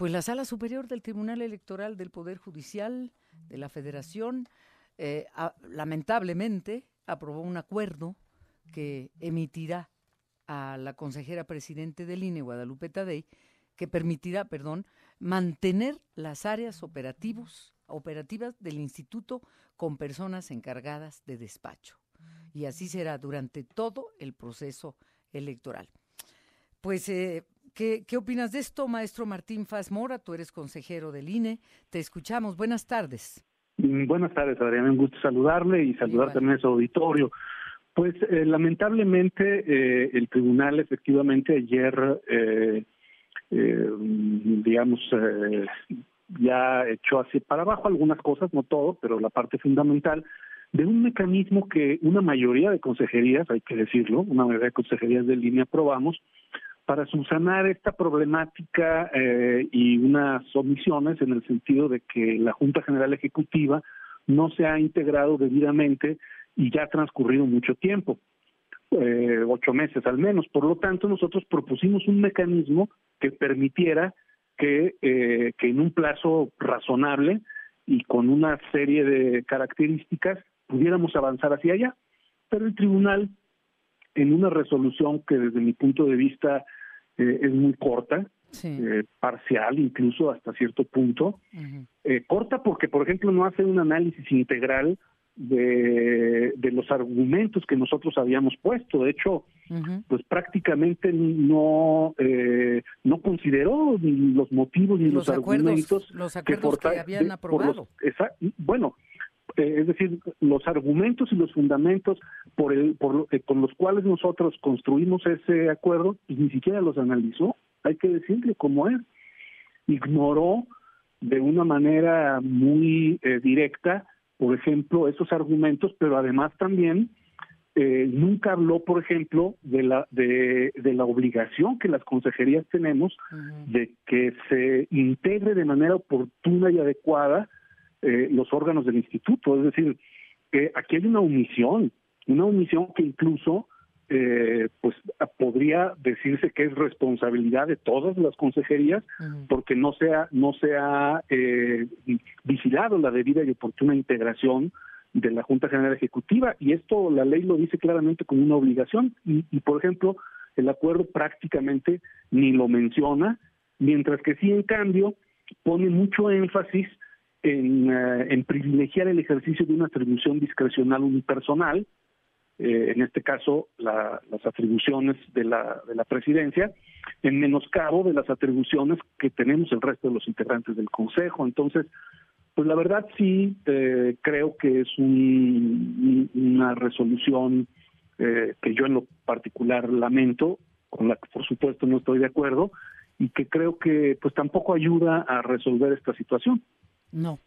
Pues la Sala Superior del Tribunal Electoral del Poder Judicial de la Federación, eh, lamentablemente, aprobó un acuerdo que emitirá a la consejera presidente del INE, Guadalupe Tadei, que permitirá, perdón, mantener las áreas operativos, operativas del instituto con personas encargadas de despacho. Y así será durante todo el proceso electoral. Pues, eh, ¿qué, ¿qué, opinas de esto, maestro Martín Faz Mora? Tú eres consejero del INE. Te escuchamos. Buenas tardes. Mm, buenas tardes, Adriana. Un gusto saludarle y saludar también a su auditorio. Pues eh, lamentablemente eh, el tribunal efectivamente ayer, eh, digamos, ya echó así para abajo algunas cosas, no todo, pero la parte fundamental de un mecanismo que una mayoría de consejerías, hay que decirlo, una mayoría de consejerías de línea aprobamos, para subsanar esta problemática y unas omisiones en el sentido de que la Junta General Ejecutiva no se ha integrado debidamente y ya ha transcurrido mucho tiempo, eh, ocho meses al menos. Por lo tanto, nosotros propusimos un mecanismo que permitiera que, eh, que en un plazo razonable y con una serie de características pudiéramos avanzar hacia allá. Pero el tribunal, en una resolución que desde mi punto de vista eh, es muy corta, parcial incluso hasta cierto punto, corta porque, por ejemplo, no hace un análisis integral de, de los argumentos que nosotros habíamos puesto. De hecho, pues prácticamente no eh, no consideró ni los motivos ni los, argumentos los acuerdos que, habían aprobado. bueno, eh, es decir, los argumentos y los fundamentos por el por eh, con los cuales nosotros construimos ese acuerdo, pues ni siquiera los analizó. Hay que decirle cómo es. Ignoró de una manera muy directa por ejemplo, esos argumentos, pero además también eh, nunca habló, por ejemplo, de la de, la obligación que las consejerías tenemos de que se integre de manera oportuna y adecuada eh, los órganos del instituto. Es decir, que aquí hay una omisión, una omisión que incluso eh, pues podría decirse que es responsabilidad de todas las consejerías porque no se ha, no se ha eh, vigilado la debida y oportuna integración de la Junta General Ejecutiva. Y esto la ley lo dice claramente como una obligación. Y, por ejemplo el acuerdo prácticamente ni lo menciona mientras que sí en cambio pone mucho énfasis en, eh, en privilegiar el ejercicio de una atribución discrecional unipersonal eh, en este caso las atribuciones de la, de la presidencia, en menoscabo de las atribuciones que tenemos el resto de los integrantes del Consejo. Entonces, pues la verdad sí eh, creo que es una resolución que yo en lo particular lamento, con la que por supuesto no estoy de acuerdo, y que creo que pues tampoco ayuda a resolver esta situación. No,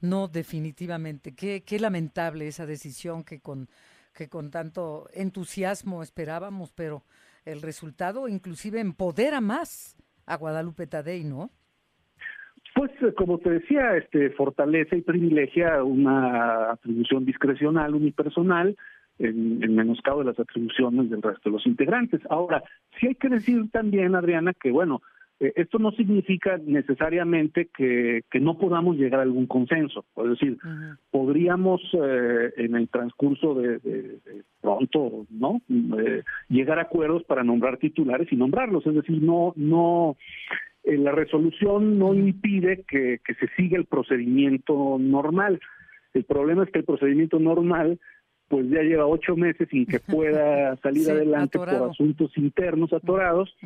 no definitivamente. Qué, qué lamentable esa decisión que con que con tanto entusiasmo esperábamos, pero el resultado inclusive empodera más a Guadalupe Tadei, ¿no? Pues eh, como te decía, este fortalece y privilegia una atribución discrecional unipersonal en, en menoscabo de las atribuciones del resto de los integrantes. Ahora, sí hay que decir también, Adriana, que bueno, eh, esto no significa necesariamente que, no podamos llegar a algún consenso. Es decir, podríamos eh, en el transcurso de, pronto, ¿no? Eh, llegar a acuerdos para nombrar titulares y nombrarlos. Es decir, no, no, la resolución no impide que, se siga el procedimiento normal. El problema es que el procedimiento normal pues ya lleva ocho meses sin que pueda salir adelante por asuntos internos atorados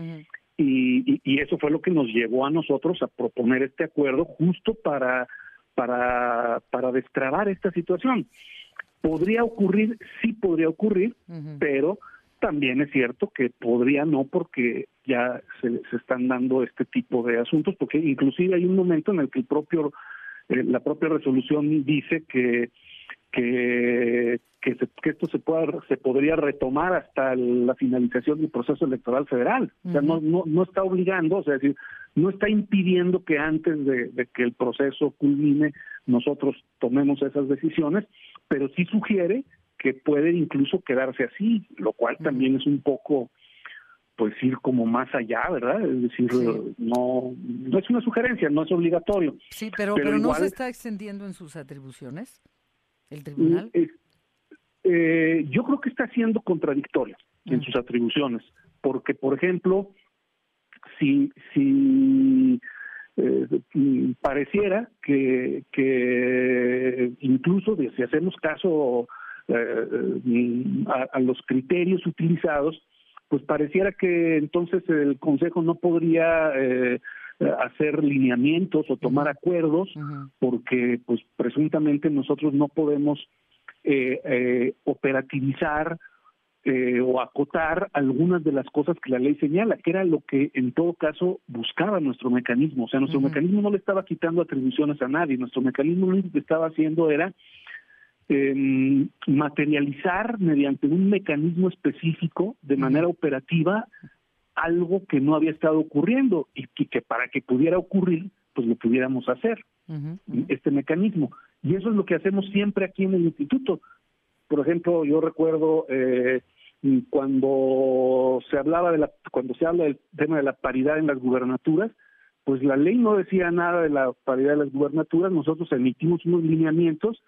y, y, eso fue lo que nos llevó a nosotros a proponer este acuerdo justo para, para, para destrabar esta situación. Podría ocurrir, sí podría ocurrir, pero también es cierto que podría no porque ya se, se, están dando este tipo de asuntos, porque inclusive hay un momento en el que el propio eh, la propia resolución dice que que, que, esto se pueda se podría retomar hasta la finalización del proceso electoral federal. O sea, no, no, no está obligando, o sea, decir, no está impidiendo que antes de, que el proceso culmine nosotros tomemos esas decisiones, pero sí sugiere que puede incluso quedarse así, lo cual también es un poco pues ir como más allá, ¿verdad? Es decir, no, no es una sugerencia, no es obligatorio. Sí, pero, pero, no se está extendiendo en sus atribuciones el tribunal. Eh, yo creo que está siendo contradictorio en sus atribuciones, porque, por ejemplo, si, si eh, pareciera que, que incluso si hacemos caso eh, a, los criterios utilizados, pues pareciera que entonces el Consejo no podría eh, hacer lineamientos o tomar acuerdos porque pues presuntamente nosotros no podemos eh, eh, operativizar eh, o acotar algunas de las cosas que la ley señala, que era lo que en todo caso buscaba nuestro mecanismo. O sea, nuestro mecanismo no le estaba quitando atribuciones a nadie, nuestro mecanismo lo único que estaba haciendo era eh, materializar mediante un mecanismo específico de manera operativa algo que no había estado ocurriendo y que, para que pudiera ocurrir, pues lo pudiéramos hacer, este mecanismo. Y eso es lo que hacemos siempre aquí en el instituto. Por ejemplo, yo recuerdo eh, cuando se hablaba de la, cuando se habla del tema de la paridad en las gubernaturas, pues la ley no decía nada de la paridad de las gubernaturas, nosotros emitimos unos lineamientos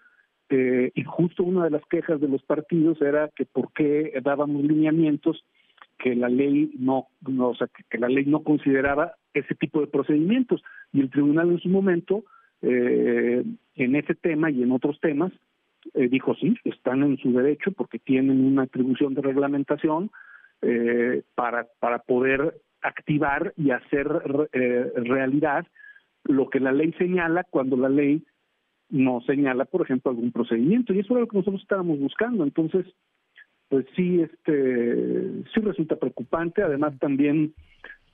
eh, y justo una de las quejas de los partidos era que por qué dábamos lineamientos que la ley no, o sea, que, la ley no consideraba ese tipo de procedimientos y el tribunal en su momento eh, en ese tema y en otros temas eh, dijo sí están en su derecho porque tienen una atribución de reglamentación eh, para para poder activar y hacer eh, realidad lo que la ley señala cuando la ley no señala, por ejemplo, algún procedimiento. Y eso era lo que nosotros estábamos buscando. Entonces, pues sí, este, sí resulta preocupante. Además, también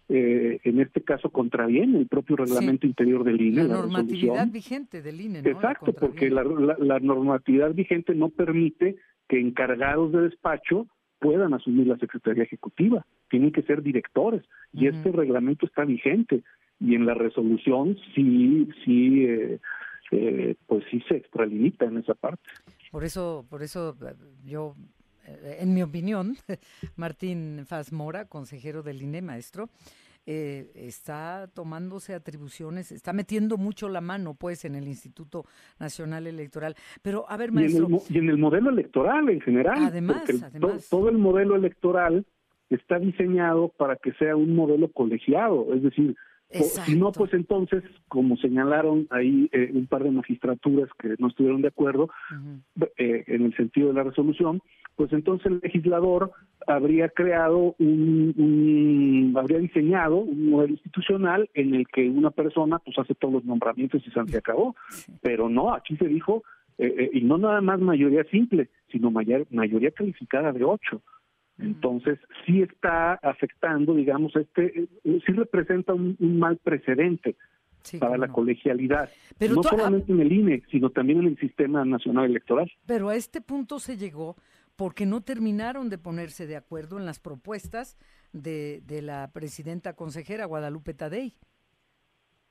eh, en este caso contraviene el propio reglamento interior del INE. La, normatividad vigente del INE. ¿no? Exacto, porque la, la, normatividad vigente no permite que encargados de despacho puedan asumir la Secretaría Ejecutiva. Tienen que ser directores. Y este reglamento está vigente. Y en la resolución sí, sí. Eh, eh, pues sí se extralimita en esa parte. Por eso, por eso eh, yo, en mi opinión, Martín Faz Mora, consejero del INE, maestro, está tomándose atribuciones, está metiendo mucho la mano, pues, en el Instituto Nacional Electoral. Pero, a ver, maestro. Y en el, modelo electoral en general. Además, además. todo el modelo electoral está diseñado para que sea un modelo colegiado, es decir, si no, pues entonces, como señalaron ahí eh, un par de magistraturas que no estuvieron de acuerdo eh, en el sentido de la resolución, pues entonces el legislador habría creado un, habría diseñado un modelo institucional en el que una persona pues hace todos los nombramientos y se acabó. Pero no, aquí se dijo, eh, y no nada más mayoría simple, sino mayoría calificada de ocho. Entonces, sí está afectando, digamos, este, eh, sí representa un, mal precedente para la colegialidad, Pero no solamente en el INE, sino también en el sistema nacional electoral. Pero a este punto se llegó porque no terminaron de ponerse de acuerdo en las propuestas de, de la presidenta consejera Guadalupe Tadei.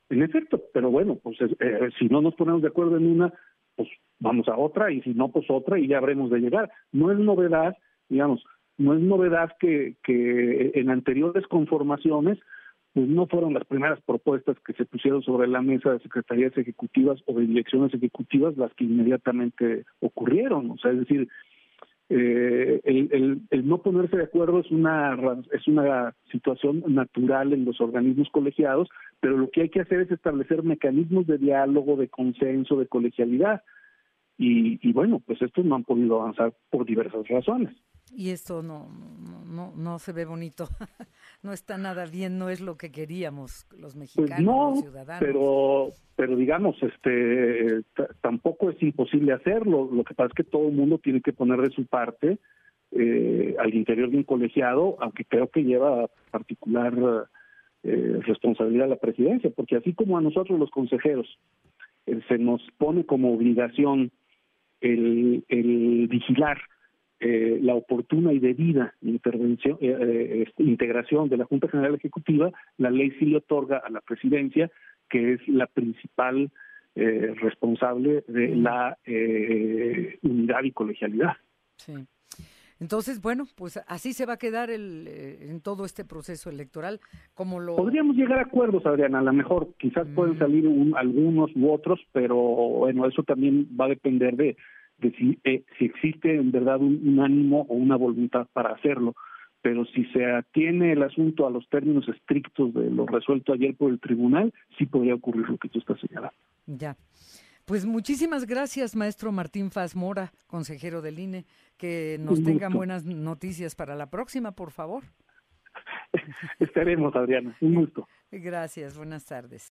En efecto, pero bueno, pues eh, si no nos ponemos de acuerdo en una, pues vamos a otra, y si no, pues otra, y ya habremos de llegar. No es novedad, digamos, no es novedad que, que en anteriores conformaciones pues no fueron las primeras propuestas que se pusieron sobre la mesa de secretarías ejecutivas o de direcciones ejecutivas las que inmediatamente ocurrieron. O sea, es decir, eh, el, el, el, no ponerse de acuerdo es una es una situación natural en los organismos colegiados, pero lo que hay que hacer es establecer mecanismos de diálogo, de consenso, de colegialidad. Y, y bueno, pues estos no han podido avanzar por diversas razones y esto no, no, no, se ve bonito, no está nada bien, no es lo que queríamos los pues mexicanos, los ciudadanos. Pero, pero digamos, este, tampoco es imposible hacerlo. Lo que pasa es que todo el mundo tiene que poner de su parte eh, al interior de un colegiado, aunque creo que lleva particular eh, responsabilidad la presidencia, porque así como a nosotros los consejeros eh, se nos pone como obligación el, el vigilar eh, la oportuna y debida intervención, eh, eh, este, integración de la Junta General Ejecutiva, la ley sí le otorga a la presidencia, que es la principal responsable de la unidad y colegialidad. Sí. Entonces, bueno, pues así se va a quedar el, eh, en todo este proceso electoral, como lo... Podríamos llegar a acuerdos, Adriana, a lo mejor quizás pueden mm. salir algunos u otros, pero bueno, eso también va a depender de, de si, eh, si existe en verdad un, ánimo o una voluntad para hacerlo. Pero si se atiene el asunto a los términos estrictos de lo resuelto ayer por el tribunal, sí podría ocurrir lo que tú estás señalando. Ya. Pues muchísimas gracias, maestro Martín Faz Mora, consejero del INE. Que nos tengan buenas noticias para la próxima, por favor. Estaremos, Adriana. Un gusto. Gracias, buenas tardes.